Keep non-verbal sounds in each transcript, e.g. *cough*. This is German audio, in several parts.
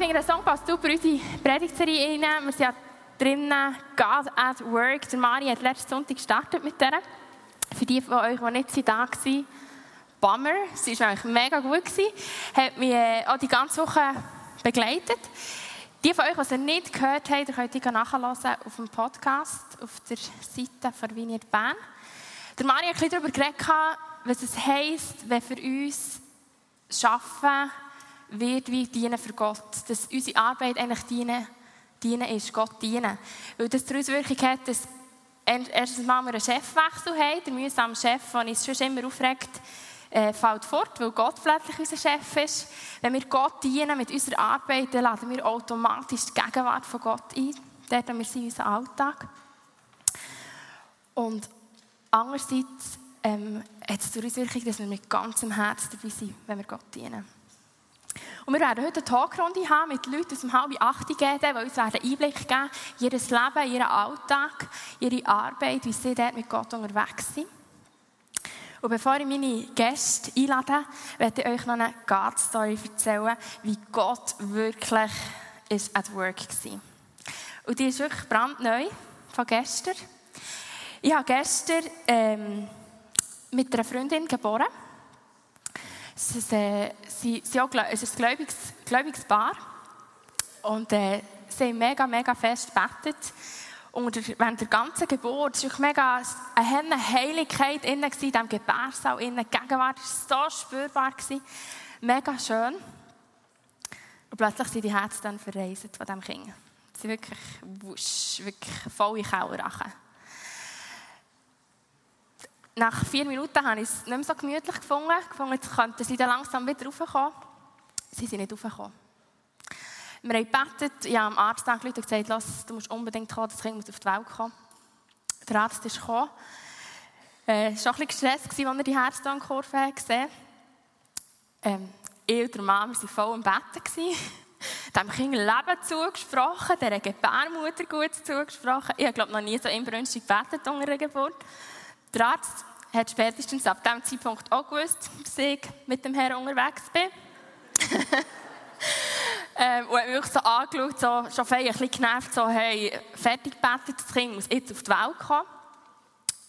Ich finde, der Song passt super in unsere Predigtserie rein. Wir sind ja drinnen, God at Work. Der Mari hat letzten Sonntag gestartet mit der. Für die von euch, die nicht da waren, Bummer. Sie war eigentlich mega gut. Gewesen. Hat mich äh, auch die ganze Woche begleitet. Die von euch, die sie nicht gehört haben, könnt ihr nachhören auf dem Podcast, auf der Seite von Vineyard Bern. Der Mari hat ein bisschen darüber geredet, was es heisst, wenn für uns Schaffen wird wie dienen für Gott. Dass unsere Arbeit eigentlich dienen, dienen ist, Gott dienen. Weil das die Auswirkung hat, dass erstens mal wir einen Chefwechsel haben, der mühsame Chef, der uns schon immer aufregt, äh, fällt fort, weil Gott plötzlich unser Chef ist. Wenn wir Gott dienen mit unserer Arbeit, dann laden wir automatisch die Gegenwart von Gott ein. Dort haben wir sie in unserem Alltag. Und andererseits ähm, hat es die Auswirkung, dass wir mit ganzem Herz dabei sind, wenn wir Gott dienen. Und wir werden heute eine Talkrunde haben mit Leuten aus dem halben acht geben, die uns werden Einblick geben in ihr Leben, ihren Alltag, ihre Arbeit, wie sie dort mit Gott unterwegs sind. Und bevor ich meine Gäste einlade, werde ich euch noch eine God-Story erzählen, wie Gott wirklich ist at work war. Und die ist wirklich brandneu von gestern. Ich habe gestern ähm, mit einer Freundin geboren. Es ist, äh, sie, sie auch, es ein gläubiges, gläubiges Paar. Und äh, sie haben mega, mega fest gebetet. Und während der ganzen Geburt war mega eine Heiligkeit in diesem Gebärsaal. In der Gegenwart war so spürbar. Gewesen. Mega schön. Und plötzlich sind die Herzen dann verreist von diesem Kind. Sie sind wirklich wusch, wirklich volle Kaulrachen. Nach vier Minuten habe ich es nicht mehr so gemütlich gefunden. gefunden jetzt könnten sie dann langsam wieder raufkommen. Sie sind nicht raufgekommen. Wir haben gebetet, ich habe am Arzt angerufen und gesagt, Lass, du musst unbedingt kommen, das Kind muss auf die Welt kommen. Der Arzt ist gekommen. Äh, es war auch ein bisschen gestresst, als er die Herztonkurve gesehen hat. Ähm, ich und der Mann waren voll im Bett. Dem Kind Leben zugesprochen, der Gebärmutter gut zugesprochen. Ich habe, glaube noch nie so inbrünstig gebetet unter der Geburt. Der Arzt hat spätestens ab diesem Zeitpunkt auch gewusst, dass ich mit dem Herrn unterwegs bin. *laughs* ähm, und hat mich so angeschaut, so, schon ein bisschen genervt, so, hey, fertig gebetet, das Kind muss jetzt auf die Welt kommen.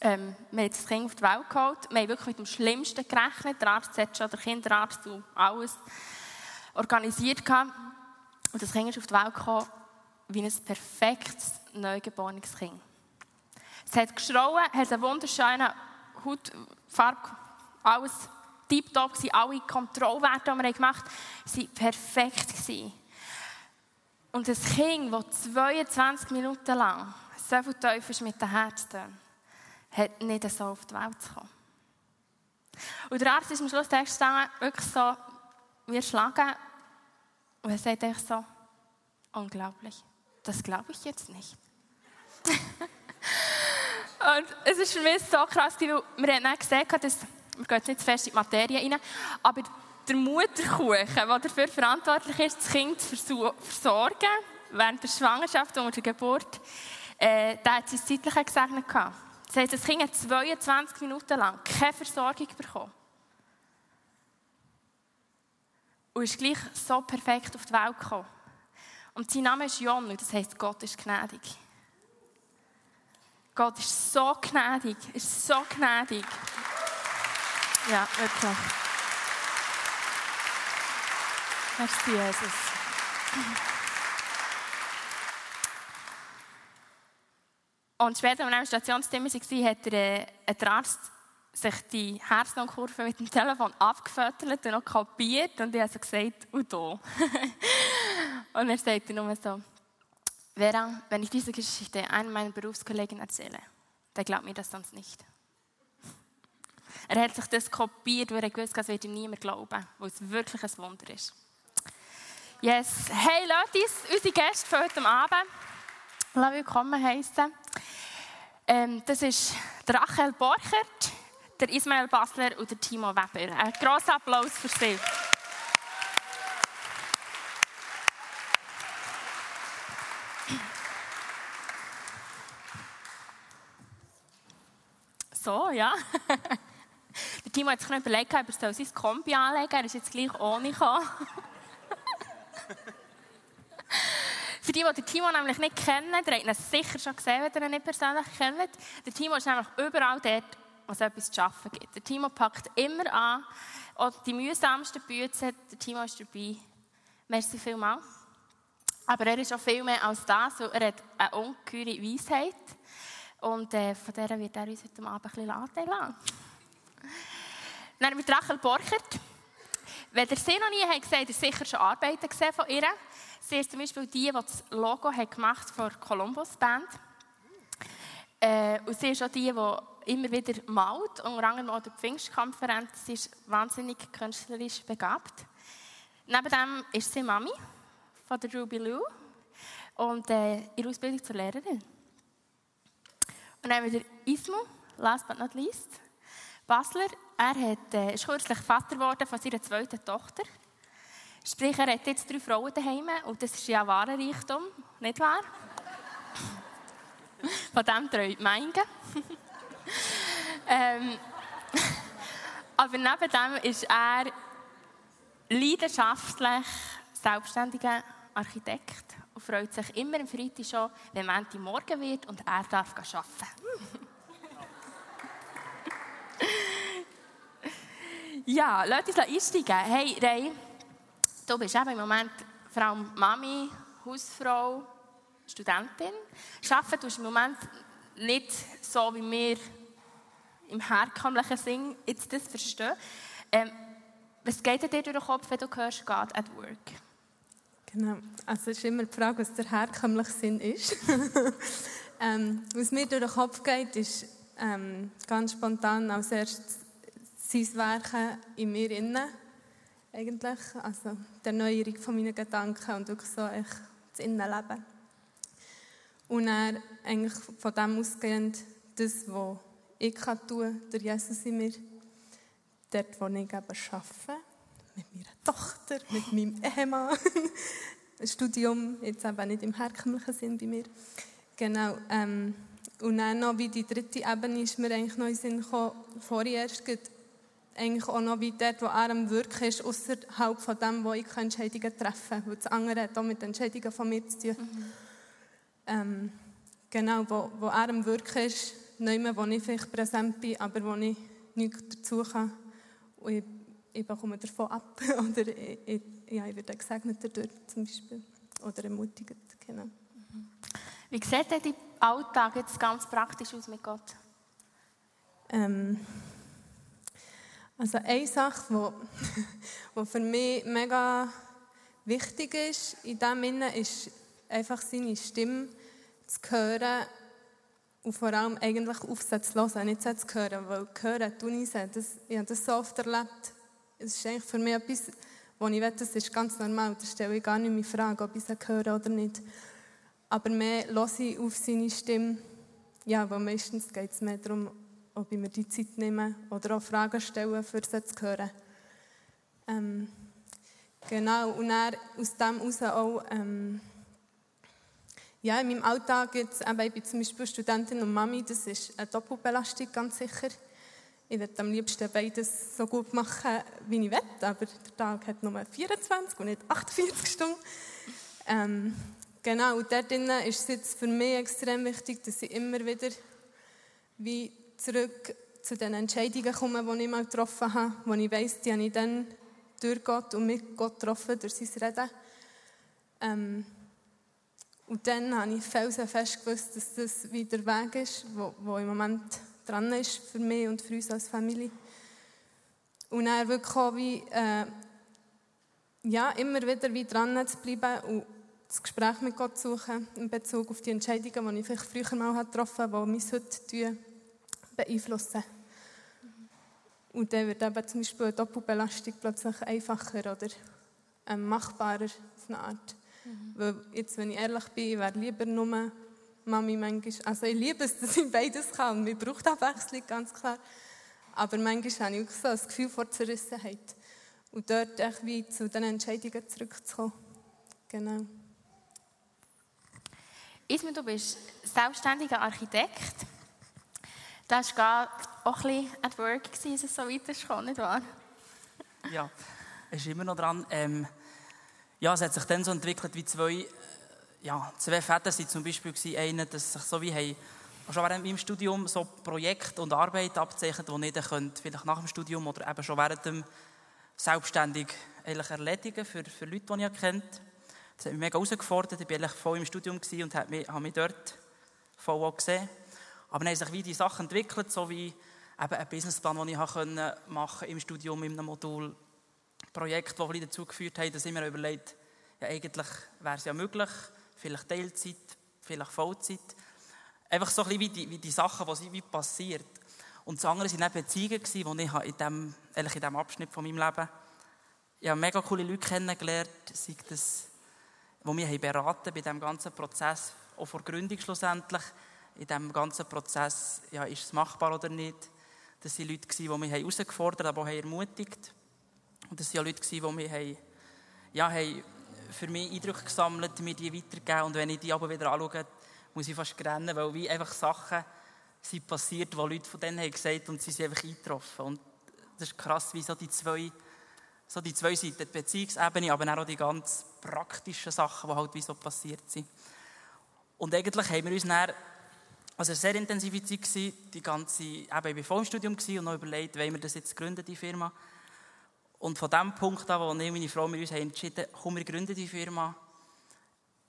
Ähm, wir haben das Kind auf die Welt geholt. Wir haben wirklich mit dem Schlimmsten gerechnet. Der Arzt hat schon, der Kinderarzt und alles organisiert. Gehabt. Und das Kind ist auf die Welt gekommen wie ein perfektes, neugeborenes Kind. Es hat geschrauen, hat eine wunderschöne Hautfarbe, alles tiptop gewesen, alle Kontrollwerte, die wir gemacht haben, waren perfekt. Gewesen. Und ein Kind, das 22 Minuten lang so viel ist mit den Herzen, hat nicht so auf die Welt zu kommen. Und der Arzt ist am Schluss gestanden, wirklich so, wir schlagen. Und er sagt echt so, unglaublich, das glaube ich jetzt nicht. *laughs* Und es ist für mich so krass, weil wir haben gesehen, dass, wir gehen jetzt nicht zu fest in die Materie rein, aber der Mutterkuchen, der dafür verantwortlich ist, das Kind zu versorgen, während der Schwangerschaft und der Geburt, äh, der hat sein zeitlich gesegnet. Das heisst, das Kind hat 22 Minuten lang keine Versorgung bekommen. Und ist gleich so perfekt auf die Welt gekommen. Und sein Name ist Jon und das heisst, Gott ist gnädig. Gott ist so gnädig, ist so gnädig. Ja, wirklich. Merci, Jesus. Und später, als wir im Stationszimmer waren, hat der, äh, ein Arzt sich die Herzlungkurve mit dem Telefon abgefüttert und noch kapiert. Und ich habe so gesagt, und da. *laughs* und er sagte nur so, Vera, wenn ich diese Geschichte einem meiner Berufskollegen erzähle, der glaubt mir das sonst nicht. Er hat sich das kopiert, weil er gewusst hat, es wird ihm niemand glauben, weil es wirklich ein Wunder ist. Yes. Hey Leute, unsere Gäste für heute Abend. Lass willkommen heißen. Ähm, das ist Rachel Borchert, der Ismael Basler und der Timo Weber. Ein grosser Applaus für sie. So, ja. *laughs* Der Timo hat sich überlegt, ob er sein Kombi anlegen soll. Er ist jetzt gleich ohne gekommen. *laughs* Für die, die den Timo nämlich nicht kennen, der hat ihn sicher schon gesehen, wenn ihr ihn nicht persönlich kennt. Der Timo ist nämlich überall dort, wo es etwas zu arbeiten gibt. Der Timo packt immer an, auch die mühsamsten Bücher, der Timo ist dabei. Merci vielmals. Aber er ist auch viel mehr als das, weil er hat eine ungeheure Weisheit. Und äh, von der wird er uns heute Abend ein bisschen Anteil haben. Dann mit Rachel Borchert. Wenn ihr sie noch nie habt gesehen habt, ihr sicher schon Arbeiten gesehen von ihr. Sie ist zum Beispiel die, die das Logo hat gemacht für die Columbus Band. Äh, und sie ist auch die, die immer wieder malt, unter anderem auch der Pfingstkonferenz. Sie ist wahnsinnig künstlerisch begabt. Neben dem ist sie Mami von der Ruby Lou und äh, ihre Ausbildung zur Lehrerin. Und dann haben wir Ismo, last but not least. Basler, er hat, äh, ist kürzlich Vater geworden von seiner zweiten Tochter. Sprich, er hat jetzt drei Frauen daheim und das ist ja wahrer Reichtum, nicht wahr? *laughs* Von dem träumt Meinge. *laughs* ähm, *laughs* aber neben dem ist er leidenschaftlich selbstständiger Architekt und freut sich immer am Freitag schon, wenn Montag morgen wird und er darf arbeiten. *laughs* ja, lass uns einsteigen. Hey, Ray, du bist eben im Moment vor allem Mami, Hausfrau, Studentin. Arbeiten tust du im Moment nicht so, wie wir im herkömmlichen Sinn jetzt das verstehen. Ähm, was geht dir durch den Kopf, wenn du hörst, God at work? Genau, also es ist immer die Frage, was der herkömmliche Sinn ist. *laughs* ähm, was mir durch den Kopf geht, ist ähm, ganz spontan als erstes sein Werken in mir innen, eigentlich. Also die Erneuerung von meinen Gedanken und wirklich so das Innenleben. Und dann eigentlich von dem ausgehend, das, was ich kann tun durch Jesus in mir, dort, wo ich eben arbeite, mit meiner Tochter, mit meinem Ehemann, *laughs* ein Studium, jetzt eben nicht im herkömmlichen Sinn bei mir. Genau. Ähm, und dann noch wie die dritte Ebene ist mir eigentlich noch in den Sinn gekommen, vorher erst eigentlich auch noch wie dort, wo er am Wirken ist, außerhalb von dem, wo ich Entscheidungen treffen kann. Weil das andere hat auch mit Entscheidungen von mir zu tun. Mhm. Ähm, genau, wo, wo er am Wirken ist, nicht mehr, wo ich vielleicht präsent bin, aber wo ich nichts dazu kann. Und ich, ich bekomme davon ab. *laughs* Oder ich, ich, ja, ich werde gesegnet dadurch zum Beispiel. Oder ermutigt, genau. Mhm. Wie sieht denn dein Alltag jetzt ganz praktisch aus mit Gott? Ähm, also eine Sache, die *laughs* für mich mega wichtig ist, in dem Sinne, ist einfach seine Stimme zu hören und vor allem eigentlich auf sie zu hören, nicht sie zu hören, weil hören tue ich sie. Das, ich habe das so oft erlebt. Es ist eigentlich für mich etwas, wo ich weiß, das ist ganz normal. Da stelle ich gar nicht mehr Frage, ob ich sie höre oder nicht. Aber mehr höre ich auf seine Stimme. Ja, weil meistens geht es mehr darum, ob ich mir die Zeit nehme oder auch Fragen stelle, für sie zu hören. Ähm, genau, und dann aus dem heraus auch, ähm, ja, in meinem Alltag jetzt, eben, ich bin zum Beispiel Studentin und Mami, das ist eine Doppelbelastung, ganz sicher. Ich würde am liebsten beides so gut machen, wie ich will, aber der Tag hat nur 24 und nicht 48 Stunden. Ähm, genau, und dort ist es jetzt für mich extrem wichtig, dass ich immer wieder wie zurück zu den Entscheidungen kommen, die ich mal getroffen habe, wo ich weiss, die habe ich dann durch Gott und mit Gott getroffen, durch sein Reden. Ähm, und dann habe ich felsenfest gewusst, dass das wieder der Weg ist, wo, wo im Moment dran ist für mich und für uns als Familie. Und dann wirklich auch wie, äh, ja, immer wieder wie dran zu bleiben und das Gespräch mit Gott zu suchen in Bezug auf die Entscheidungen, die ich vielleicht früher mal getroffen habe, die mich heute beeinflussen. Und dann wird eben zum Beispiel eine Doppelbelastung plötzlich einfacher oder ähm, machbarer auf eine Art. Mhm. Weil jetzt, wenn ich ehrlich bin, wäre lieber nur Mami manchmal, also ich liebe es, *laughs* dass ich beides kann und mir braucht Abwechslung, ganz klar. Aber manchmal habe ich auch so das Gefühl vor Zerrissenheit. Und dort echt wie zu den Entscheidungen zurückzukommen. Genau. Isma, du bist selbstständiger Architekt. Das war auch ein bisschen at work, als es so weit ist, nicht wahr? Ja, es ist immer noch dran. Ähm, ja, es hat sich dann so entwickelt wie zwei, ja, zwei Väter sind zum Beispiel. Einer, dass sich so wie haben, schon während meinem Studium so Projekte und Arbeit abzeichnet, die ich dann könnte, vielleicht nach dem Studium oder eben schon während dem selbstständig erledigen für, für Leute, die ich kennt. Das hat mich mega herausgefordert. Ich war eigentlich voll im Studium und habe mich, mich dort voll auch gesehen. Aber dann haben sich wie die Sachen entwickelt, so wie eben ein Businessplan, den ich machen im Studium, in einem Modul. Projekt, die dazu geführt haben, dass ich mir überlegt ja eigentlich wäre es ja möglich, vielleicht Teilzeit, vielleicht Vollzeit. Einfach so ein bisschen wie die, wie die Sachen, die wie passiert. Und das andere waren Beziehungen, die ich in diesem, in diesem Abschnitt von meinem Leben ich habe mega coole Leute kennengelernt, sei das, die mich beraten bei diesem ganzen Prozess, auch vor Gründung schlussendlich, in diesem ganzen Prozess, ja, ist es machbar oder nicht. Das waren Leute, die mich herausgefordert haben, aber auch ermutigt Und das waren Leute, die mich haben, ja, haben für mich Eindrücke gesammelt, mir die weitergegeben. Und wenn ich die aber wieder anschaue, muss ich fast rennen, weil wie einfach Sachen sind passiert, die Leute von denen haben gesagt und sie sind einfach eingetroffen. Und das ist krass, wie so die zwei, so die zwei Seiten, die Beziehungsebene, aber auch die ganz praktischen Sachen, die halt wie so passiert sind. Und eigentlich haben wir uns dann, also sehr intensive Zeit gewesen, die ganze, eben, ich war vor dem Studium und noch überlegt, wollen wir das jetzt gründen, die Firma. Und von dem Punkt an, wo ich und meine Frau mit uns haben entschieden komm, wir gründen die Firma,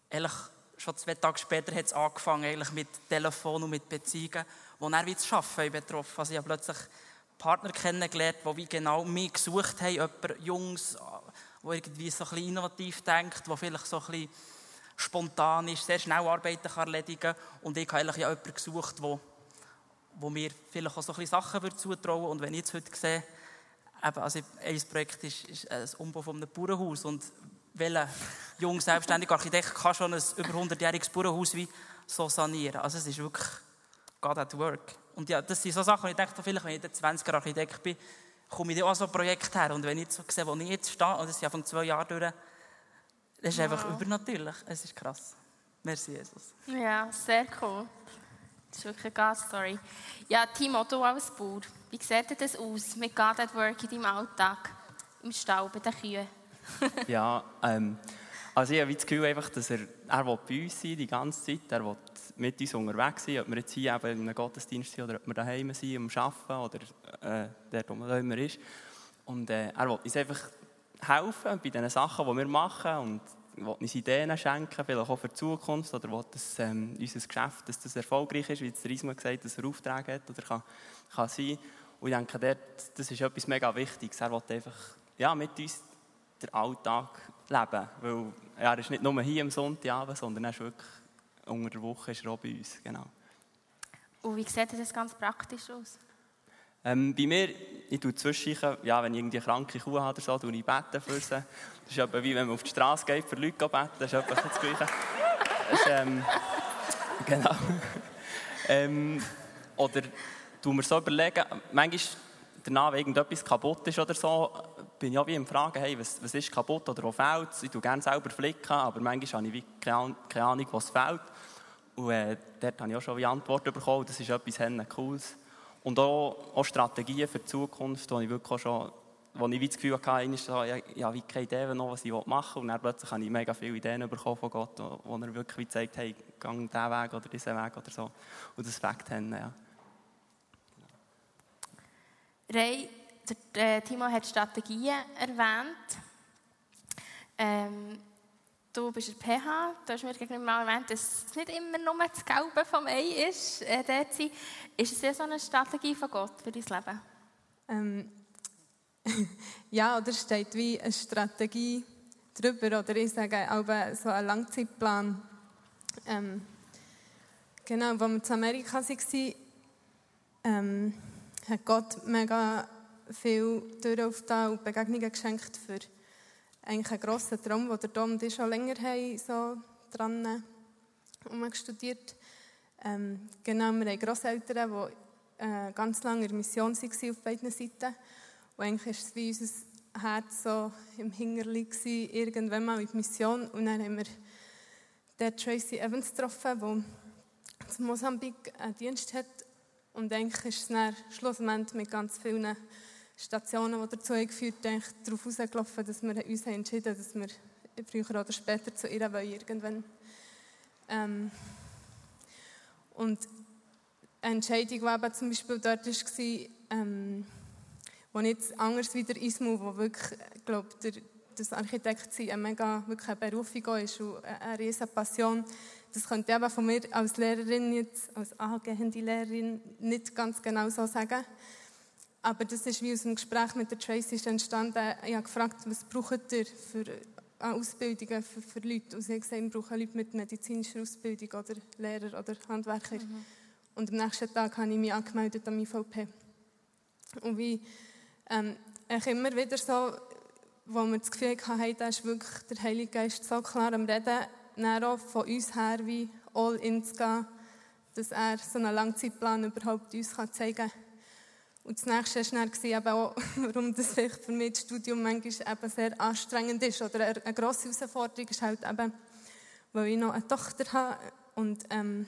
ehrlich, schon zwei Tage später hat es angefangen, eigentlich mit Telefon und mit Beziehungen, die dann wie das Arbeiten betroffen Also ich habe plötzlich Partner kennengelernt, die wie genau mich gesucht haben, jemand Jungs, der irgendwie so ein bisschen innovativ denkt, der vielleicht so ein bisschen spontan ist, sehr schnell Arbeiten kann erledigen kann. Und ich habe eigentlich jemanden gesucht, der wo mir vielleicht auch so ein bisschen Sachen zutrauen würde. Und wenn ich jetzt heute sehe, eben, also ein Projekt ist, ist ein Umbau von einem Bauernhaus und welcher junge selbstständige Architekt kann schon ein über 100-jähriges Bauernhaus wie so sanieren? Also es ist wirklich God at work. Und ja, das sind so Sachen, ich denke, vielleicht, wenn ich der 20er Architekt bin, komme ich dann auch so ein Projekt her. Und wenn ich so sehe, wo ich jetzt stehe, und das ist ja von zwei Jahren durch, das ist wow. einfach übernatürlich. Es ist krass. Merci, Jesus. Ja, sehr cool. Das ist wirklich eine God-Story. Ja, Timo, du als Bauer, wie sieht das aus mit God at Work in deinem Alltag? Im Stall, bei den Kühen? *laughs* ja, ähm, also ich habe das Gefühl, einfach, dass er, er will bei uns sein die ganze Zeit. Er will mit uns unterwegs sein, ob wir jetzt hier in einem Gottesdienst sind oder ob wir daheim sind, am Arbeiten oder äh, dort, wo man immer ist. Und äh, er will uns einfach helfen bei den Sachen, die wir machen und will uns Ideen schenken, vielleicht auch für die Zukunft oder will, dass ähm, unser Geschäft dass das erfolgreich ist, wie der Isma gesagt hat, dass er Aufträge hat oder kann, kann sein. Und ich denke, dort, das ist etwas mega Wichtiges. Er will einfach ja, mit uns den Alltag leben, weil er ist nicht nur hier am Sonntagabend, sondern er ist wirklich unter der Woche ist er auch bei uns, genau. Und wie sieht das ganz praktisch aus? Ähm, bei mir, ich tue zwischen, ja, wenn ich irgendwie eine kranke Kuh habe oder so, tue ich beten für sie. Das ist etwa wie wenn man auf die Straße geht, für Leute beten, das ist etwa das Gleiche. Das ist, ähm, *laughs* genau. ähm, oder tun wir so überlegen, manchmal danach, wenn irgendetwas kaputt ist oder so, bin ich auch wie im Fragen, hey, was, was ist kaputt oder wo fehlt? Ich tue gerne selber flicken, aber manchmal habe ich keine, keine Ahnung, was fehlt. Und äh, dort habe ich auch schon wie Antworten bekommen, das ist etwas Cooles. Und auch, auch Strategien für die Zukunft, wo ich wirklich schon, wo ich das Gefühl hatte, ich habe keine Idee noch, was ich machen will. Und dann plötzlich habe ich mega viele Ideen bekommen von Gott, wo, er wirklich wie sagt, hey, geh diesen Weg oder diesen Weg oder so. Und das fängt an, ja. Ray, der, äh, Timo hat Strategien erwähnt. Ähm, du bist ein PH, du hast mir gegenüber mal erwähnt, dass es nicht immer nur das Gelbe vom Ei ist. Äh, Ist es ja so eine Strategie von Gott für dein Leben? Ähm, *laughs* ja, oder steht wie eine Strategie drüber, oder ich sage auch so ein Langzeitplan. Ähm, genau, als wir in Amerika waren, ähm, hat Gott mega viel Türen aufgetan und Begegnungen geschenkt für eigentlich ein grosser Traum, den der Tom und ich schon länger haben, so dran studiert. Ähm, genau, wir haben Grosseltern, die äh, ganz lange in der Mission waren auf beiden Seiten. Und eigentlich war es wie unser Herz so im Hinterli irgendwann mal in die Mission. Und dann haben wir den Tracy Evans getroffen, der in Mosambik einen Dienst hat. Und eigentlich ist es dann schlussendlich mit ganz vielen Stationen, die dazu geführt haben, darauf herausgelaufen, dass wir uns entschieden haben, dass wir früher oder später zu ihr wollen, irgendwann. Ähm, und eine Entscheidung, die eben zum Beispiel dort war, ähm, wo nicht anders wie der Ismu, wo wirklich, glaube das Architekt sein eine mega wirklich eine Berufung ist und eine riesige Passion. Das könnte eben von mir als Lehrerin jetzt, als angehende Lehrerin nicht ganz genau so sagen. Aber das ist wie aus dem Gespräch mit der Tracy entstanden. Ich habe gefragt, was braucht ihr für Ausbildungen für, für Leute? Und sie hat gesagt, wir brauchen Leute mit medizinischer Ausbildung oder Lehrer oder Handwerker. Mhm. Und am nächsten Tag habe ich mich angemeldet am IVP. Und wie ähm, ich immer wieder so, wo wir das Gefühl hatten, da ist wirklich der Heilige Geist so klar am Reden, dann auch von uns her wie all in zu gehen, dass er so einen Langzeitplan überhaupt uns zeigen kann und das nächste war dann auch, *laughs* warum das für mich das Studium manchmal eben sehr anstrengend ist. Oder eine grosse Herausforderung ist halt eben, weil ich noch eine Tochter habe und ähm,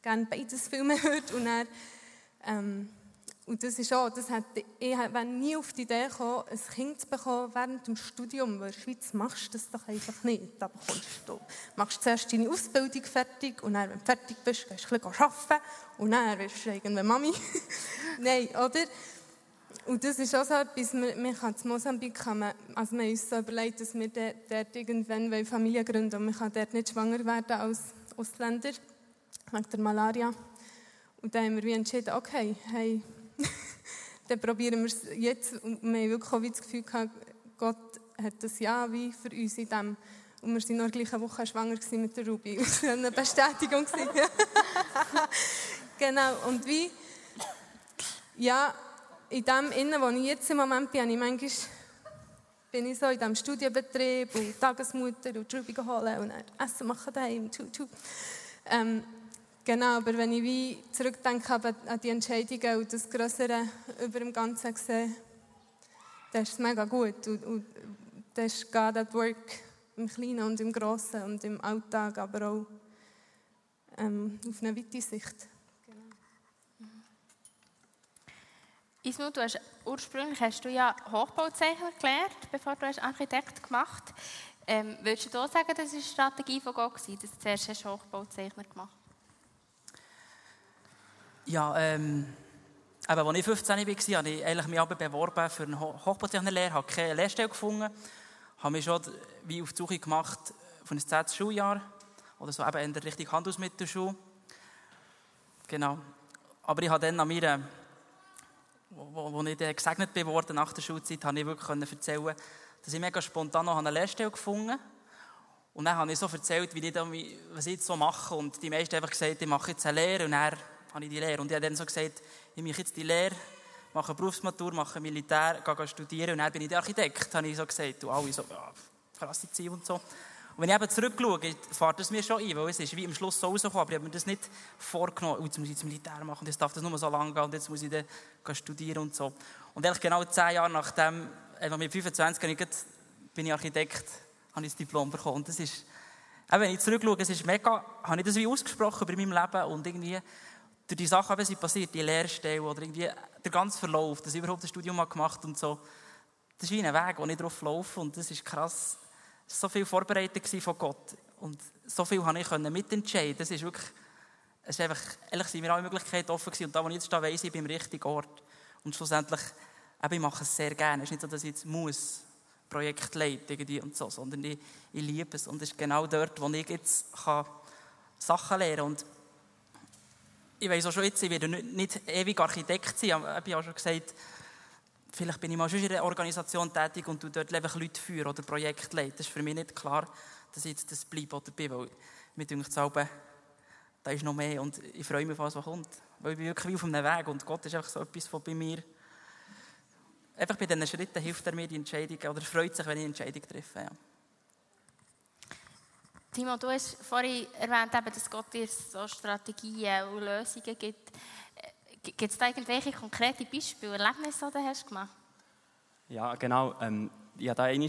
gerne beides filmen *laughs* würde. Und dann, ähm, und das ist auch, das hat, ich wäre nie auf die Idee gekommen, ein Kind zu bekommen während dem Studium, weil in der Schweiz machst du das doch einfach nicht. Da bekommst du, machst zuerst deine Ausbildung fertig und dann, wenn du fertig bist, gehst du ein bisschen arbeiten und dann wirst du irgendwann Mami. *laughs* Nein, oder? Und das ist auch so etwas, wir kann in Mosambik, kann also wir uns so überlegt, dass wir dort irgendwann Familie gründen. Und man kann dort nicht schwanger werden als Ausländer, wegen der Malaria. Und dann haben wir entschieden, okay, hey, dann probieren wir es jetzt. Und wir haben wirklich auch das Gefühl gehabt, Gott hat das Ja wie für uns in dem. Und wir waren noch in der gleichen Woche schwanger mit der Ruby. *laughs* War eine Bestätigung. *laughs* genau. Und wie, ja, in dem Innen, wo ich jetzt im Moment bin, ich manchmal bin ich so in diesem Studienbetrieb und Tagesmutter und Ruby holen und Essen machen daheim. Tu, tu. Ähm, Genau, aber wenn ich wie zurückdenke an die Entscheidungen und das Größere über dem Ganzen sehe, dann ist es mega gut. Und, und das ist God at Work im Kleinen und im Grossen und im Alltag, aber auch ähm, auf eine weite Sicht. Genau. Ismu, du hast, ursprünglich hast du ja Hochbauzeichner gelernt, bevor du Architekt gemacht hast. Ähm, würdest du da sagen, das war eine Strategie von Gott, dass du zuerst Hochbauzeichner gemacht hast? Ja, ähm, aber als ich 15 war, habe ich mich aber beworben für eine Hochbautechniklehre, habe keine Lehrstelle gefunden, habe mich schon wie auf die Suche gemacht für ein 10. Schuljahr oder so eben in der Richtung Handelsmittelschule. Genau. Aber ich habe dann an mir, wo, wo ich gesegnet bin nach der Schulzeit, habe ich wirklich erzählen dass ich mega spontan noch eine Lehrstelle gefunden habe. Und dann habe ich so erzählt, wie ich da, was ich jetzt so mache. Und die meisten haben einfach gesagt, ich mache jetzt eine Lehre und er habe ich die Lehre. Und ich habe dann so gesagt, ich mache jetzt die Lehre, mache Berufsmatur, mache Militär, gehe studieren und dann bin ich der Architekt, habe ich so gesagt. Und alle so, ja, krasse Ziele und so. Und wenn ich eben zurückschaue, fährt es mir schon ein, weil es ist wie am Schluss so rausgekommen, aber ich habe mir das nicht vorgenommen, oh, jetzt muss ich das Militär machen jetzt darf das nur so lange gehen und jetzt muss ich dann studieren und so. Und eigentlich genau zehn Jahre nachdem, etwa mit 25 ich, bin ich Architekt, habe ich das Diplom bekommen. Und das ist, eben, wenn ich zurückschaue, es ist mega, habe ich das wie ausgesprochen über mein Leben und irgendwie durch die Sachen, die passiert, die Lehrstelle oder irgendwie der ganze Verlauf, dass ich überhaupt das Studium gemacht habe und so, das ist wie ein Weg, wo ich drauf laufe und das ist krass. Es war so viel vorbereitet von Gott und so viel konnte ich mitentscheiden. Das ist wirklich, es ist einfach, ehrlich sind mir alle Möglichkeiten offen gewesen und da, wo ich jetzt stehe, weiss ich, bin am richtigen Ort. Und schlussendlich, eben, ich mache es sehr gerne. Es ist nicht so, dass ich jetzt muss Projekt leiten und so, sondern ich, ich liebe es und es ist genau dort, wo ich jetzt kann Sachen lernen kann ich weiß auch schon jetzt, ich werde nicht, nicht ewig Architekt sein. Ich habe auch schon gesagt, vielleicht bin ich mal schon in einer Organisation tätig und du dort einfach Leute führen oder Projekte leiten. Das ist für mich nicht klar, dass ich jetzt das bleibe oder bin, weil mir denkt selber, da ist noch mehr und ich freue mich auf was, was kommt. Weil ich bin wirklich auf einem Weg und Gott ist einfach so etwas, was bei mir einfach bei diesen Schritten hilft er mir die Entscheidung, oder freut sich, wenn ich eine Entscheidung treffe. Ja. Timo, du hast vorhin erwähnt, dass Gott dir so Strategien und Lösungen gibt. Gibt es da irgendwelche konkrete Beispiele, Erlebnisse, die du hast gemacht Ja, genau. Ähm, ja, da einmal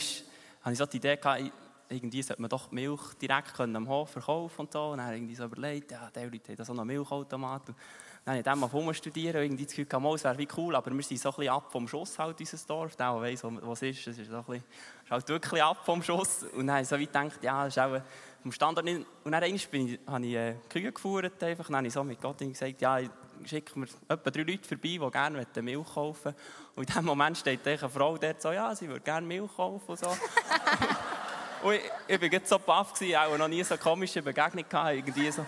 habe ich so die Idee gehabt, irgendwie sollte man doch Milch direkt am Hof verkaufen und so. Und dann irgendwie so überlegt, ja, die Leute haben so einen Milchautomat. Und dann habe ich dann mal rumstudiert und irgendwie das Gefühl gehabt, es wäre wie cool, aber wir sind so ein bisschen ab vom Schuss halt, unser Dorf. Der, der weiss, was es ist, es ist, so ein bisschen, ist halt wirklich ab vom Schuss. Und dann habe ich so wie gedacht, ja, das ist auch vom Standort nicht. Und dann habe ich äh, Kühe geführt einfach. dann habe ich so mit Gott gesagt, ja, schicke mir etwa drei Leute vorbei, die gerne Milch kaufen Und in dem Moment steht eine Frau dort so, ja, sie würde gerne Milch kaufen und so. *laughs* und ich, ich war so baff, auch noch nie so komische Begegnung gehabt, irgendwie so.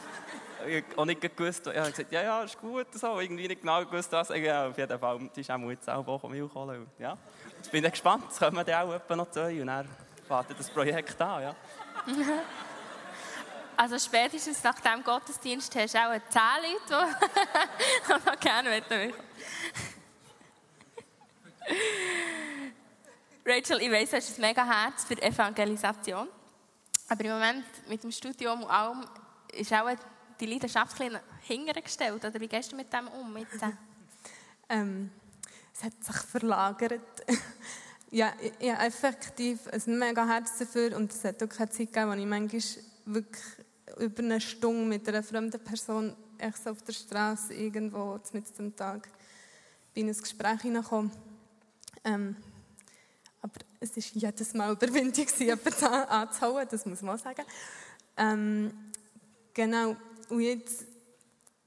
Habe nicht gewusst, ich habe gesagt, ja, ja, ist gut, so. irgendwie nicht genau gewusst, was. Ja, auf jeden Fall, die ist auch jetzt auch Milch holen. Ja. Jetzt bin gespannt, es kommen dann auch etwa noch zwei und dann fährt das Projekt an, ja. *laughs* Also spätestens nach dem Gottesdienst hast du auch 10 Leute, *laughs* die noch gerne möchten. Rachel, ich weiss, du hast ein mega Herz für Evangelisation. Aber im Moment mit dem Studium und allem ist auch die Leidenschaft ein hingestellt. Oder wie gehst du mit dem um? Mit ähm, es hat sich verlagert. *laughs* ja, ich, habe effektiv ein mega Herz dafür und es hat auch keine Zeit gegeben, wo ich manchmal wirklich über eine Stunde mit einer fremden Person echt auf der Straße irgendwo mit dem Tag in ein Gespräch hineingekommen. Ähm, aber es war jedes Mal Überwindung, *laughs* jemanden anzuhauen, das muss man sagen. Ähm, genau, und jetzt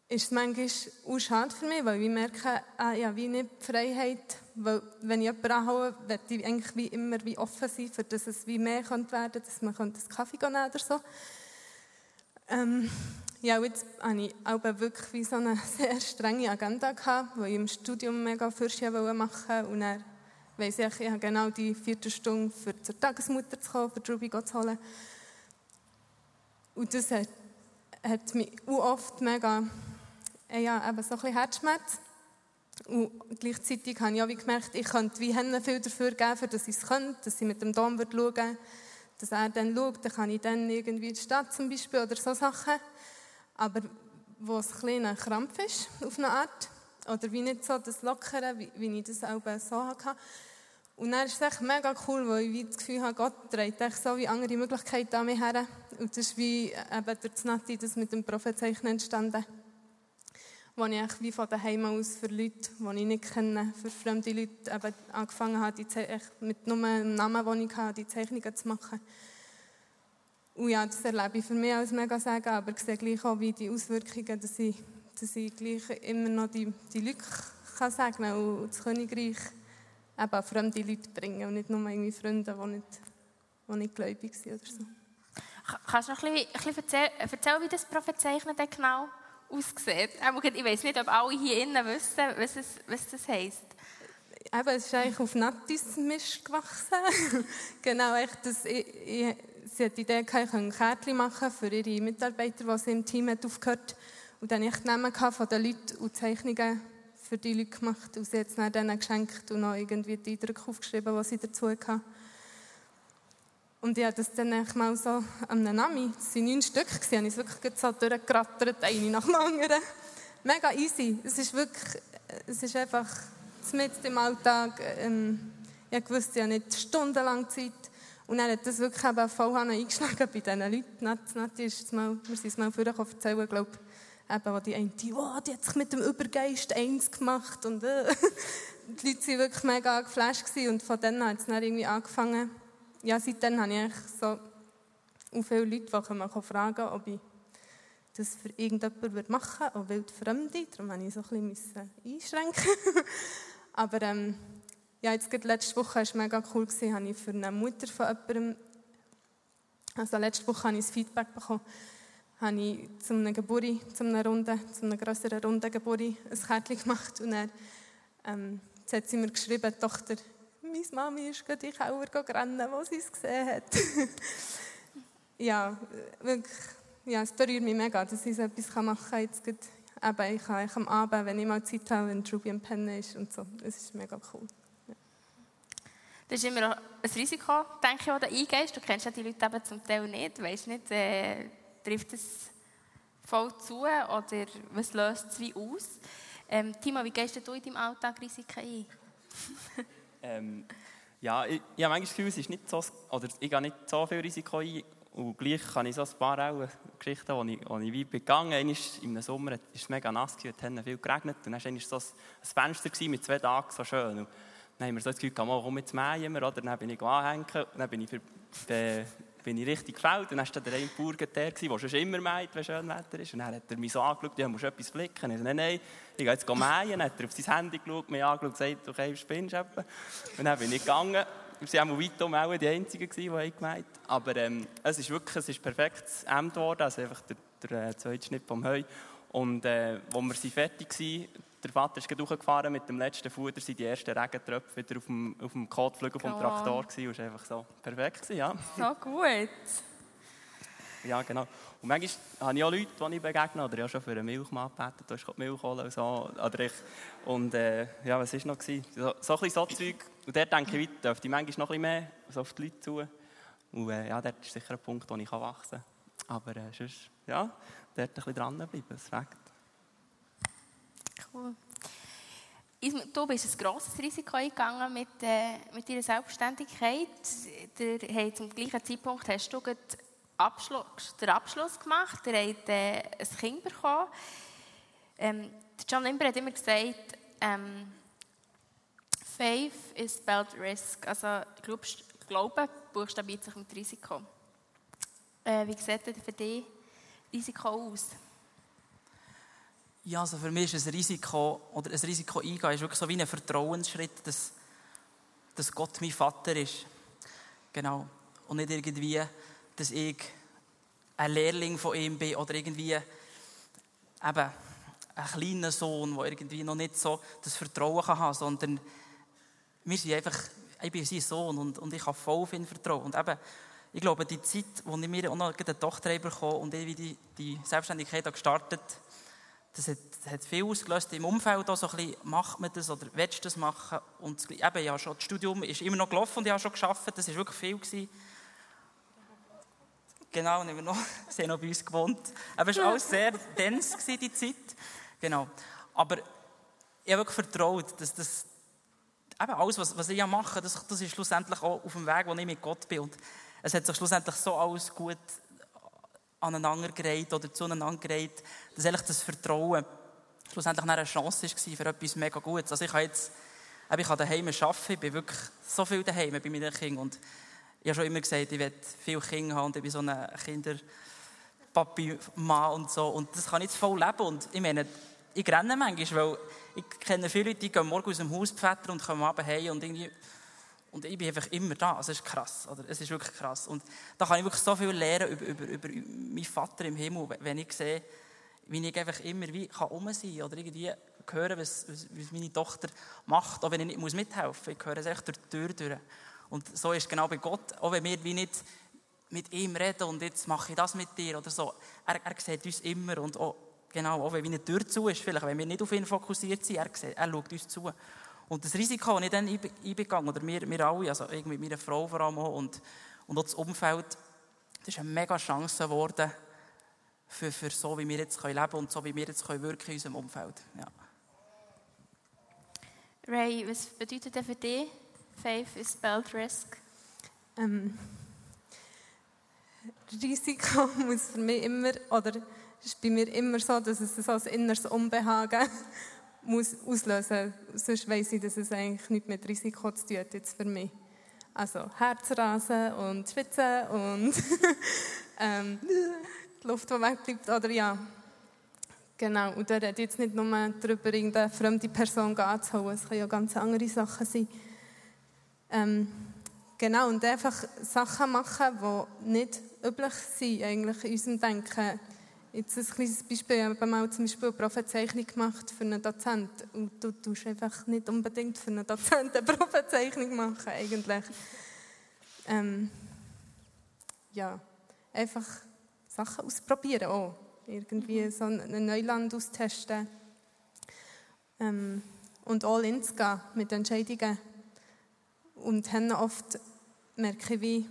ist es manchmal auch schade für mich, weil ich merke, ah, ja, wie nicht die Freiheit, weil wenn ich jemanden anhaue, möchte ich eigentlich wie immer wie offen sein, für dass es wie mehr werden könnte, dass man einen Kaffee nehmen oder so. Ähm, ja, jetzt hatte ich auch wirklich wie so eine *laughs* sehr strenge Agenda, weil ich im Studium mega Fürsche machen wollte. Und dann weiss ich, ich habe genau die vierte Stunde für zur Tagesmutter zu kommen, für Ruby zu holen. Und das hat, hat mich oft mega, äh, ja, eben so ein bisschen Herzschmerz. Und gleichzeitig habe ich auch gemerkt, ich könnte wie Hände viel dafür geben, dass ich es könnte, dass ich mit dem Dom schauen würde dass er dann schaut, dann kann ich dann irgendwie in die Stadt zum Beispiel oder so Sachen. Aber wo es ein kleiner Krampf ist, auf eine Art, oder wie nicht so das Lockere, wie, wie ich das auch so hatte. Und dann ist es echt mega cool, weil ich das Gefühl habe, Gott dreht echt so wie andere Möglichkeiten an mich her. Und das ist wie eben durch das Nati, das mit dem Prophezeichen entstanden wo ich wie von daheim aus für Leute, die ich nicht kenne, für fremde Leute eben angefangen habe, die mit nur einem Namen, den ich hatte, die Zeichnungen zu machen. Und ja, das erlebe ich für mich als mega sagen, aber ich sehe gleich auch wie die Auswirkungen, dass ich, dass ich gleich immer noch die, die Leute kann segnen und das Königreich eben fremde Leute bringen und nicht nur irgendwie Freunde, die nicht, die nicht gläubig sind oder so. Kannst du noch ein bisschen, ein bisschen erzählen, wie das Prophezeichen genau aussieht. Ich weiß nicht, ob alle hier innen wissen, was, es, was das heisst. Eben, es ist eigentlich auf Nattis-Mist gewachsen. *laughs* genau, echt, das, ich, ich, sie hat die Idee, ich könnte Kärtchen machen für ihre Mitarbeiter, die sie im Team hat aufgehört Und dann ich die von den Leuten und Zeichnungen für die Leute gemacht. Und sie hat es dann denen geschenkt und noch irgendwie die Eindrücke aufgeschrieben, die sie dazu hatten. Und ich habe das dann mal so am Nami, es waren neun Stück, habe ich es wirklich so durchgerattert, eine nach dem anderen. Mega easy. Es ist wirklich, es ist einfach mit im Alltag. Ähm, ich wusste ja nicht stundenlang Zeit. Und dann hat das wirklich eben voll eingeschlagen bei diesen Leuten. Nat, Nat ist mal, wir sind es mal vorher erzählen, glaube ich, eben, wo die eine, oh, die hat sich mit dem Übergeist eins gemacht und äh. *laughs* die Leute waren wirklich mega geflasht und von dann hat es dann irgendwie angefangen, ja, seitdem habe ich so viele Leute, die kommen fragen, ob ich das für irgendjemanden machen würde, auch Wildfremde. Darum musste ich so ein bisschen einschränken. *laughs* Aber ähm, ja, jetzt gerade letzte Woche war es mega cool, gewesen, habe ich für eine Mutter von jemandem, also letzte Woche habe ich ein Feedback bekommen, habe ich zu einer Geburt, zu einer Runde, zu einer größeren Runde Geburt ein Kärtchen gemacht und dann ähm, jetzt hat sie mir geschrieben, Tochter meine Mami ist gerade in den Keller wo sie es gesehen hat. *laughs* ja, wirklich, ja, es berührt mich mega, dass ich so etwas machen kann. Jetzt gerade, eben, ich kann am Abend, wenn ich mal Zeit habe, wenn Ruby am Pennen ist und so. Es ist mega cool. Das ist immer ein Risiko, denke ich, das du eingehst. Du kennst ja die Leute eben zum Teil nicht. Weißt nicht, äh, trifft es voll zu oder was löst es wie aus? Ähm, Timo, wie gehst du in deinem Alltag Risiken ein? *laughs* ähm, ja, ich, ich habe manchmal das Gefühl, es ist nicht so, oder ich gehe nicht so viel Risiko ein. Und gleich kann ich so ein paar auch Geschichten, wo ich, wo ich weit gegangen bin. Im Sommer war es mega nass, es hat viel geregnet. Und dann war so ein Fenster mit zwei Tagen so schön. Und dann haben wir so das Gefühl, komm, jetzt mähen wir. Dann bin ich anhängen und dann bin ich, für, äh, bin ich richtig gefällt. Dann war der eine Bauer der, schon immer mäht, wenn schön Wetter ist. Und dann hat er mich so angeschaut, ja, musst du etwas flicken? Ich so, nein, nein, ich gehe jetzt mähen. Dann hat er auf sein Handy geschaut, mich angeschaut und gesagt, okay, spinnst du Und dann bin ich gegangen. Wir waren auch weit um auch die Einzigen, die haben. Aber ähm, es ist wirklich es ist perfektes Ende geworden, also einfach der, der äh, zweite Schnitt vom Heu. Und äh, als wir fertig waren, der Vater ist hochgefahren mit dem letzten Futter, sind die ersten Regentröpfe wieder auf dem, auf dem Kotflügel vom Traktor gewesen. Und es war einfach so perfekt. Gewesen, ja. So gut. *laughs* Ja, genau. Und manchmal habe ich auch Leute, die ich begegne, oder habe schon für eine Milchmann gebeten, du hast Milch holen und so. Oder ich, und äh, ja, was war noch? So, so ein bisschen so Zeug. Und dort denke ich, dürfte ich manchmal noch ein bisschen mehr so auf die Leute zu. Und äh, ja, dort ist sicher ein Punkt, wo ich wachsen kann. Aber äh, sonst, ja, dort ein bisschen dranbleiben, das reicht. Du bist ein grosses Risiko eingegangen mit, äh, mit deiner Selbstständigkeit. Der, hey, zum gleichen Zeitpunkt hast du Abschluss, den Abschluss gemacht, ihr habt äh, ein Kind bekommen. Ähm, John Limber hat immer gesagt, ähm, Faith is spelled risk. Also glaubst, Glauben buchstabiert sich mit Risiko. Äh, wie sieht denn für dich Risiko aus? Ja, also für mich ist ein Risiko, oder ein Risiko eingehen, ist wirklich so wie ein Vertrauensschritt, dass, dass Gott mein Vater ist. Genau. Und nicht irgendwie, dass ich ein Lehrling von ihm bin oder irgendwie eben ein kleiner Sohn, der irgendwie noch nicht so das Vertrauen kann haben, sondern wir sind einfach, ich bin sein Sohn und, und ich kann voll auf ihn vertrauen. Und eben, ich glaube, die Zeit, wo ich mir auch noch eine Tochter bekommen und ich die, die Selbstständigkeit gestartet habe, das hat, hat, viel ausgelöst im Umfeld auch so ein bisschen, macht man das oder willst du das machen? Und eben, ja, schon, das Studium ist immer noch gelaufen und ich habe schon geschafft, das war wirklich viel. Gewesen. Genau, und wir noch, *laughs* sie haben noch bei uns gewohnt. Aber es war alles sehr dens, die Zeit. Genau. Aber ich habe wirklich vertraut, dass das, eben alles, was, was ich mache, das, das ist schlussendlich auch auf dem Weg, wo ich mit Gott bin. Und es hat sich schlussendlich so alles gut aneinandergereiht oder zueinander gereiht, dass eigentlich das Vertrauen schlussendlich eine Chance war für etwas mega Gutes. Also ich kann jetzt, ich kann daheim arbeiten, ich bin wirklich so viel daheim bei meinen Kindern und ich habe schon immer gesagt, ich will viele Kinder haben und ich bin so ein Kinderpapi, Mann und so und das kann ich jetzt voll leben und ich meine, ich renne manchmal, weil ich kenne viele Leute, die gehen morgen aus dem Haus pfeffern und kommen abends heim und irgendwie und ich bin einfach immer da. Also es ist krass. Oder? Es ist wirklich krass. Und da kann ich wirklich so viel lernen über, über, über meinen Vater im Himmel, wenn ich sehe, wie ich einfach immer wie kann um sein oder irgendwie hören, was, was, meine Tochter macht, auch wenn ich nicht muss mithelfen muss. Ich höre es echt durch die Tür durch. Und so ist es genau bei Gott, auch wenn wir wie nicht mit ihm reden und jetzt mache ich das mit dir oder so. Er, er sieht uns immer und auch, genau, auch wenn eine Tür zu ist, vielleicht, wenn wir nicht auf ihn fokussiert sind, er, sieht, er schaut uns zu. Und das Risiko, das ich dann eingegangen oder wir, wir alle, also irgendwie meine Frau vor allem auch, und, und auch das Umfeld, das ist eine mega Chance geworden, für, für so, wie wir jetzt leben können und so, wie wir jetzt können wirken in unserem Umfeld. Ja. Ray, was bedeutet denn für dich Faith is spelled risk? Ähm, Risiko *laughs* muss für mich immer, oder ist bei mir immer so, dass es so ein inneres Unbehagen muss auslösen muss. Sonst weiss ich, dass es eigentlich nichts mit Risiko zu tun hat jetzt für mich. Also Herzrasen und Schwitzen und *laughs* ähm, die Luft, die wegbleibt. Oder ja, genau. Und da redet jetzt nicht nur darüber, irgendeine fremde Person anzuhauen. Es können ja ganz andere Sachen sein. Ähm, genau, und einfach Sachen machen, die nicht üblich sind eigentlich in unserem Denken Jetzt ein kleines Beispiel. Ich habe mal zum Beispiel eine Prophezeichnung gemacht für einen Dozent. Und du tust einfach nicht unbedingt für einen Dozent eine Prophezeichnung machen, eigentlich. Ähm, ja, einfach Sachen ausprobieren auch. Irgendwie mhm. so ein Neuland austesten. Ähm, und all in zu gehen mit Entscheidungen. und haben oft, merke ich, wie,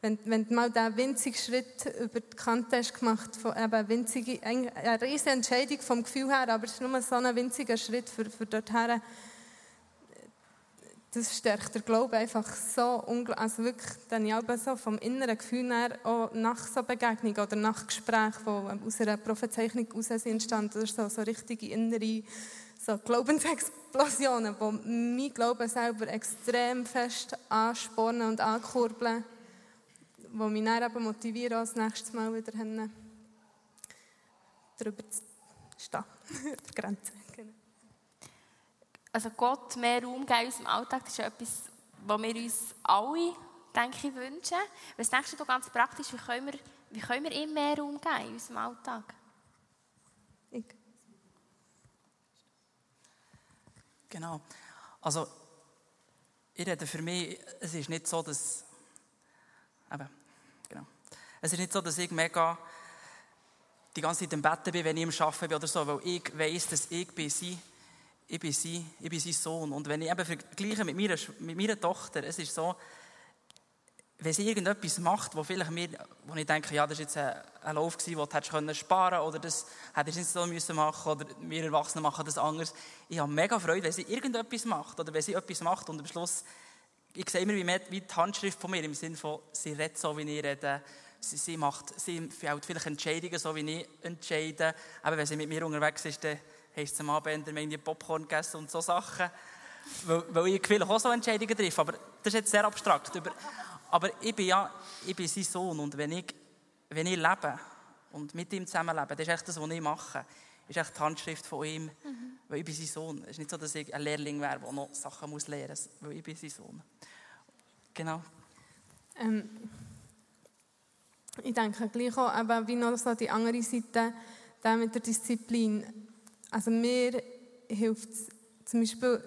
wenn, wenn du mal diesen winzigen Schritt über die Kante hast gemacht, von eben winzige, eine riesige Entscheidung vom Gefühl her, aber es ist nur so ein winziger Schritt für, für dorthin, das stärkt der Glaube einfach so unglaublich, also wirklich, dann ich auch so vom inneren Gefühl her, auch nach so Begegnungen oder nach Gesprächen, die aus einer Prophezeichnung heraus sind entstanden, das so, so richtige innere so Glaubensexplosionen, die mein Glauben selber extrem fest anspornen und ankurbeln die mich dann eben motivieren, das nächste Mal wieder hin, darüber zu stehen, *laughs* der Grenze. Genau. Also Gott mehr Raum geben in unserem Alltag, das ist etwas, was wir uns alle, denke ich, wünschen. Was denkst du ganz praktisch, wie können wir, wie können wir ihm mehr Raum geben in unserem Alltag? Ich. Genau. Also, ich rede für mich, es ist nicht so, dass. Eben, genau. Es ist nicht so, dass ich mega die ganze Zeit im Bett bin, wenn ich im Arbeiten bin oder so, weil ich weiss, dass ich bin sein, ich bin sein, ich bin sein Sohn. Und wenn ich eben vergleiche mit meiner, mit meiner Tochter, es ist so, wenn sie irgendetwas macht, wo vielleicht mir, wo ich denke, ja, das ist jetzt ein, Lauf gewesen, den du können sparen oder das hättest du nicht so müssen machen oder wir Erwachsene machen das anders. Ich habe mega Freude, wenn sie irgendetwas macht oder wenn sie etwas macht und am Schluss, ich sehe immer wie, die Handschrift von mir im Sinne von, sie redet so, wie ich rede, sie, sie macht, sie fällt vielleicht Entscheidungen so, wie ich entscheide. Aber wenn sie mit mir unterwegs ist, dann heisst es am Abend, wir haben Popcorn gegessen und so Sachen. Weil, weil ich vielleicht auch so Entscheidungen treffe, aber das ist jetzt sehr abstrakt. Über, aber ich bin ja, ich bin sein Sohn und wenn ich, wenn ich lebe und mit ihm zusammenlebe, das ist echt das, was ich mache. Ist echt die Handschrift von ihm, mhm. weil ich bin sein Sohn. Es ist nicht so, dass ich ein Lehrling wäre, der noch Sachen muss lernen muss, weil ich bin sein Sohn. Genau. Ähm, ich denke gleich auch, eben, wie noch so die andere Seite, der mit der Disziplin. Also mir hilft es zum Beispiel,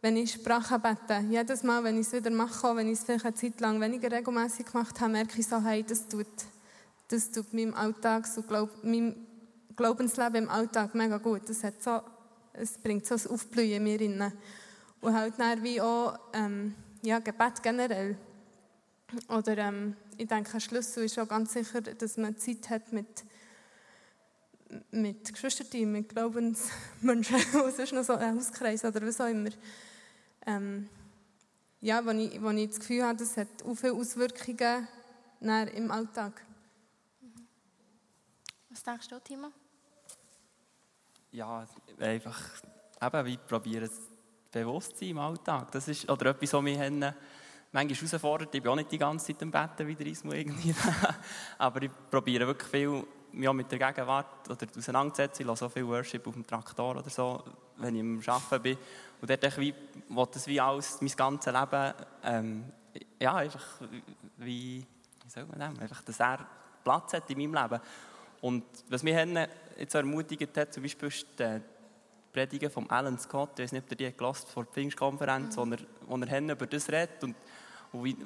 wenn ich Sprache bete, jedes Mal, wenn ich es wieder mache, wenn ich es vielleicht eine Zeit lang weniger regelmäßig gemacht habe, merke ich so, hey, das tut, das tut meinem Alltag, so glaub, meinem Glaubensleben im Alltag mega gut. Das hat so, es bringt so ein Aufblühen in mir rein. Und halt dann wie auch, ähm, ja, Gebet generell. Oder ähm, ich denke, ein Schlüssel ist auch ganz sicher, dass man Zeit hat mit mit Geschwisterteam, mit Glaubensmenschen, *laughs* sonst noch so ein Hauskreis oder was auch immer. Ähm, ja, wo ich, wo ich das Gefühl habe, das hat auch viele Auswirkungen im Alltag. Was denkst du, Timo? Ja, einfach eben, wie probieren bewusst sein im Alltag. Das ist oder etwas, was mich manchmal herausfordert. Ich bin auch nicht die ganze Zeit im Bett wie der Ismo irgendwie. *laughs* Aber ich probiere wirklich viel mich auch mit der Gegenwart oder auseinandersetzen. Ich höre so viel Worship auf dem Traktor oder so, wenn ich am Arbeiten bin. Und dort ich wie, das wie alles, mein ganzes Leben, ähm, ja, einfach wie, wie soll man das einfach, dass er Platz hat in meinem Leben. Und was mich jetzt ermutigt hat, zum Beispiel ist die Predigen von Alan Scott, ich weiß nicht, ob ihr die gelesen vor der Pfingstkonferenz, mhm. wo er, wo er über das redet. Und, und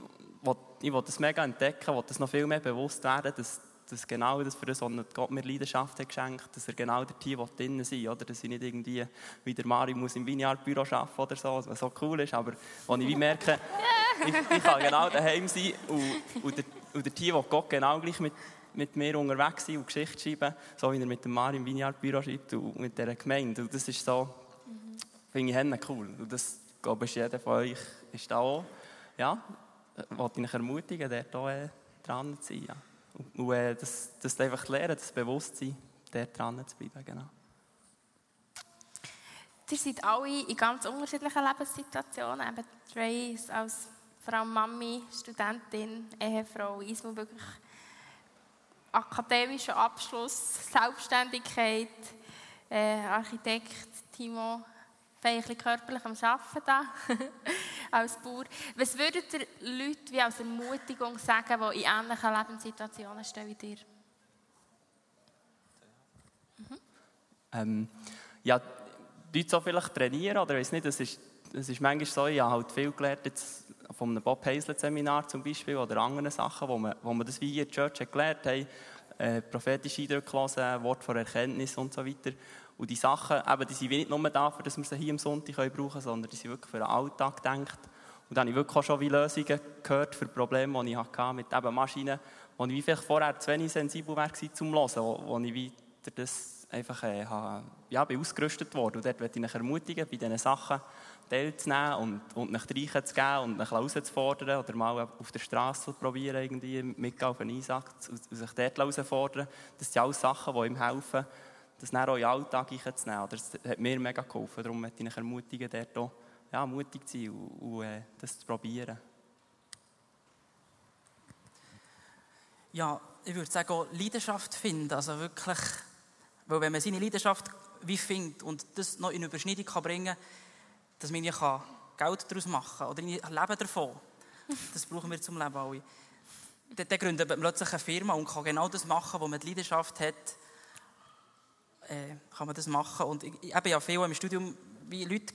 wo, ich will das mega entdecken, will das noch viel mehr bewusst werden, dass dass genau das für das, was Gott mir Leidenschaft hat geschenkt, dass er genau der Team drinnen sein oder dass ich nicht irgendwie wie der Mario muss im Vineyard-Büro arbeiten oder so, was so cool ist, aber wo ich wie merke, *laughs* ich, ich kann genau daheim sein und, und, der, und der Team, Gott genau gleich mit, mit mir unterwegs sein und Geschichte schreiben, so wie er mit dem Mario im Vineyard-Büro schreibt und mit dieser Gemeinde. Und das ist so, finde ich cool. Und das, glaube ich, jeder von euch ist da auch, ja, wollte ich ermutigen, dort auch äh, dran zu sein. Ja. Und äh, das, das einfach lernen, das Bewusstsein, dort dran zu bleiben. Genau. Ihr seid alle in ganz unterschiedlichen Lebenssituationen. Eben Trey als Frau Mami, Studentin, Ehefrau, Ismo wirklich akademischer Abschluss, Selbstständigkeit, äh, Architekt, Timo ein bisschen körperlich am Arbeiten da, *laughs* als Bauer. Was würdet ihr Leute wie als Ermutigung sagen, die in ähnlichen Lebenssituationen stehen wie dir? Mhm. Ähm, ja, Leute so vielleicht trainieren, oder weiß nicht, das ist, das ist manchmal so, ich habe halt viel gelernt, jetzt von einem Bob Hazlett Seminar zum Beispiel, oder anderen Sachen, wo man, wo man das wie in der Church gelernt hat, äh, prophetische Eindrücke Wort von Erkenntnis und so weiter. Und die Sachen, eben, die sind nicht nur dafür, dass wir sie hier am Sonntag brauchen können, sondern die sind wirklich für den Alltag gedacht. Und dann habe ich wirklich auch schon Lösungen gehört für Probleme, die ich hatte mit eben Maschinen, wo ich vielleicht vorher zu wenig sensibel war zum Hören, wo, wo ich wieder das einfach äh, ja, bin ausgerüstet worden. Und dort möchte ich ermutigen, bei diesen Sachen teilzunehmen und, und nach Reichen zu geben und nach herauszufordern oder mal auf der Straße zu probieren, irgendwie mitgehen auf einen Einsatz und, sich dort herauszufordern. Das sind alles Sachen, die ihm helfen, das dann auch in den Alltag einzunehmen. Das hat mir mega geholfen. Darum möchte ich euch ermutigen, dort auch ja, mutig zu sein und, und äh, das zu probieren. Ja, ich würde sagen, auch Leidenschaft finden. Also wirklich, weil wenn man seine Leidenschaft wie findet und das noch in Überschneidung kann bringen kann, dass man kann Geld daraus machen kann oder leben davon. Das brauchen wir zum Leben alle. Dann, dann gründet man plötzlich eine Firma und kann genau das machen, wo man die Leidenschaft hat, äh, kann man das machen. Und ich, ich habe ja viel im Studium wie Leute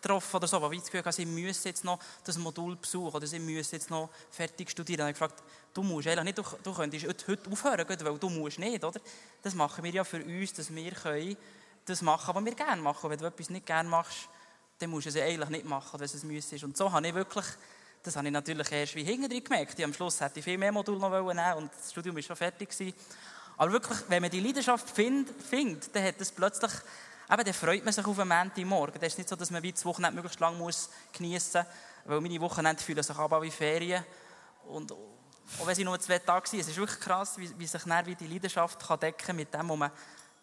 getroffen oder so, die das Gefühl haben, sie müssen jetzt noch das Modul besuchen oder sie müssen jetzt noch fertig studieren. Dann habe ich gefragt, du musst eigentlich nicht, du, du könntest heute aufhören, weil du musst nicht, oder? Das machen wir ja für uns, dass wir können das machen, was wir gerne machen. Wenn du etwas nicht gerne machst, dann musst du es eigentlich nicht machen, wenn es ein Müsse ist. Und so habe ich wirklich, das habe ich natürlich erst wie hinten gemerkt. Ich, am Schluss hätte ich viel mehr Module noch nehmen und das Studium war schon fertig. Gewesen. Aber wirklich, wenn man die Leidenschaft findet, dann hat das plötzlich, eben, dann freut man sich auf einen Montagmorgen. Das ist nicht so, dass man wie das Wochenende möglichst lang muss geniessen muss, weil meine Wochenende fühlen sich aber wie Ferien. Und auch wenn sie nur zwei Tage sind, es ist wirklich krass, wie, wie sich dann wie die Leidenschaft kann decken mit dem, was man,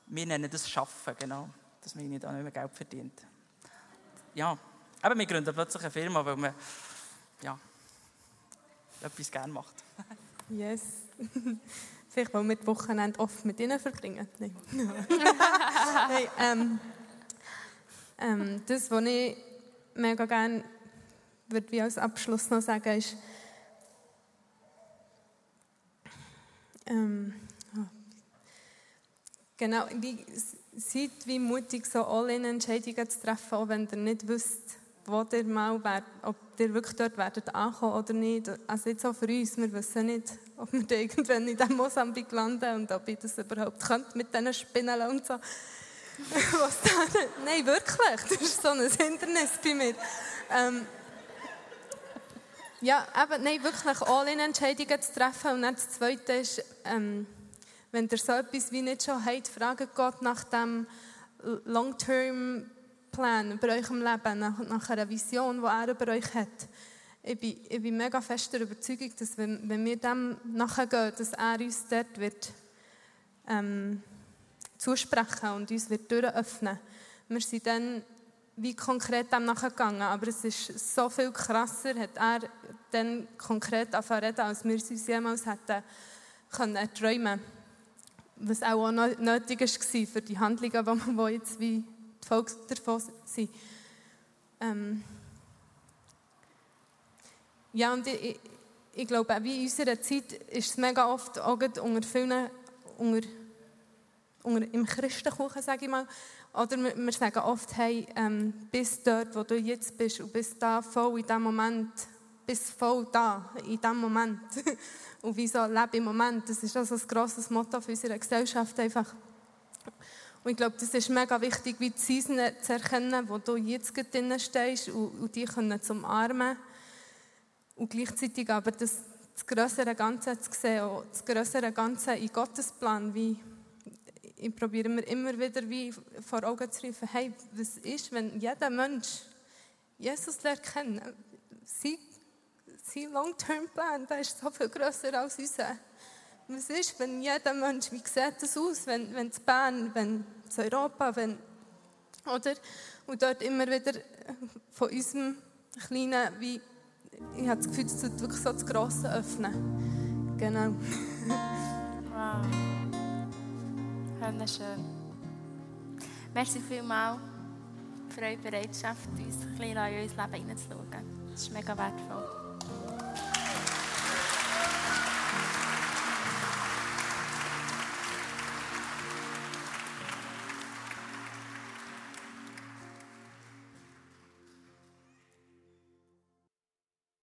wir nennen das Schaffen, genau, dass man nicht mehr Geld verdient ja, eben, wir gründen plötzlich eine Firma, weil man ja, etwas gerne macht. *laughs* yes. *laughs* Vielleicht, weil wir die Wochenende oft mit ihnen verbringen. Nein. *laughs* hey, ähm, ähm, das, was ich mega gerne würde wie als Abschluss noch sagen, ist, ähm, oh, genau, wie seid wie mutig, so All-in-Entscheidungen zu treffen, auch wenn ihr nicht wisst, wo ihr mal wärt, ob ihr wirklich dort werdet ankommen oder nicht. Also jetzt auch für uns, wir wissen nicht, ob wir *laughs* da irgendwann in diesem Mosambik landen und ob ich das überhaupt könnte mit diesen Spinnen und so. *laughs* Was dann? Nein, wirklich, das ist so ein Hindernis bei mir. Ähm, ja, eben, nein, wirklich All-in-Entscheidungen zu treffen. Und dann das Zweite ist, ähm, wenn ihr so etwas wie nicht schon habt, fragt Gott nach dem Long-Term-Plan über eurem Leben, nach, nach einer Vision, die er über euch hat. Ich bin, ich bin mega fest der Überzeugung, dass wenn, wenn wir dem nachgehen, dass er uns dort wird, ähm, zusprechen und uns wird Türen öffnen. Wir sind dann wie konkret dem nachgegangen, aber es ist so viel krasser, hat er dann konkret angefangen als wir es uns jemals hätten können träumen was auch nötig war für die Handlungen, die jetzt wie die Folge davon sind. Ähm ja, und ich, ich glaube, auch in unserer Zeit ist es mega oft auch unter vielen, unter, unter, im Christenkuchen, sage ich mal, oder wir, wir sagen oft, hey, ähm, bis dort, wo du jetzt bist und bis da voll in diesem Moment, bis voll da, in diesem Moment. *laughs* und wie so lebe im Moment. Das ist also ein grosses Motto für unsere Gesellschaft einfach. Und ich glaube, das ist mega wichtig, wie die Season zu erkennen, wo du jetzt drin stehst und, und die können zum Armen und gleichzeitig aber das, das größere Ganze zu sehen, auch das größere Ganze in Gottes Plan, wie ich probiere mir immer wieder wie vor Augen zu rufen, hey, was ist, wenn jeder Mensch Jesus lernt kennen, sein Long-Term-Plan, der ist so viel grösser als unser. Was ist, wenn jeder Mensch, wie sieht das aus, wenn, wenn es Bern, wenn es Europa, wenn, oder? Und dort immer wieder von unserem Kleinen, wie, ich habe das Gefühl, es tut wirklich so das Grosse öffnen. Genau. wow. Wunderschön. Merci vielmals für eure Bereitschaft, uns ein bisschen in unser Leben hineinzuschauen. Das ist mega wertvoll.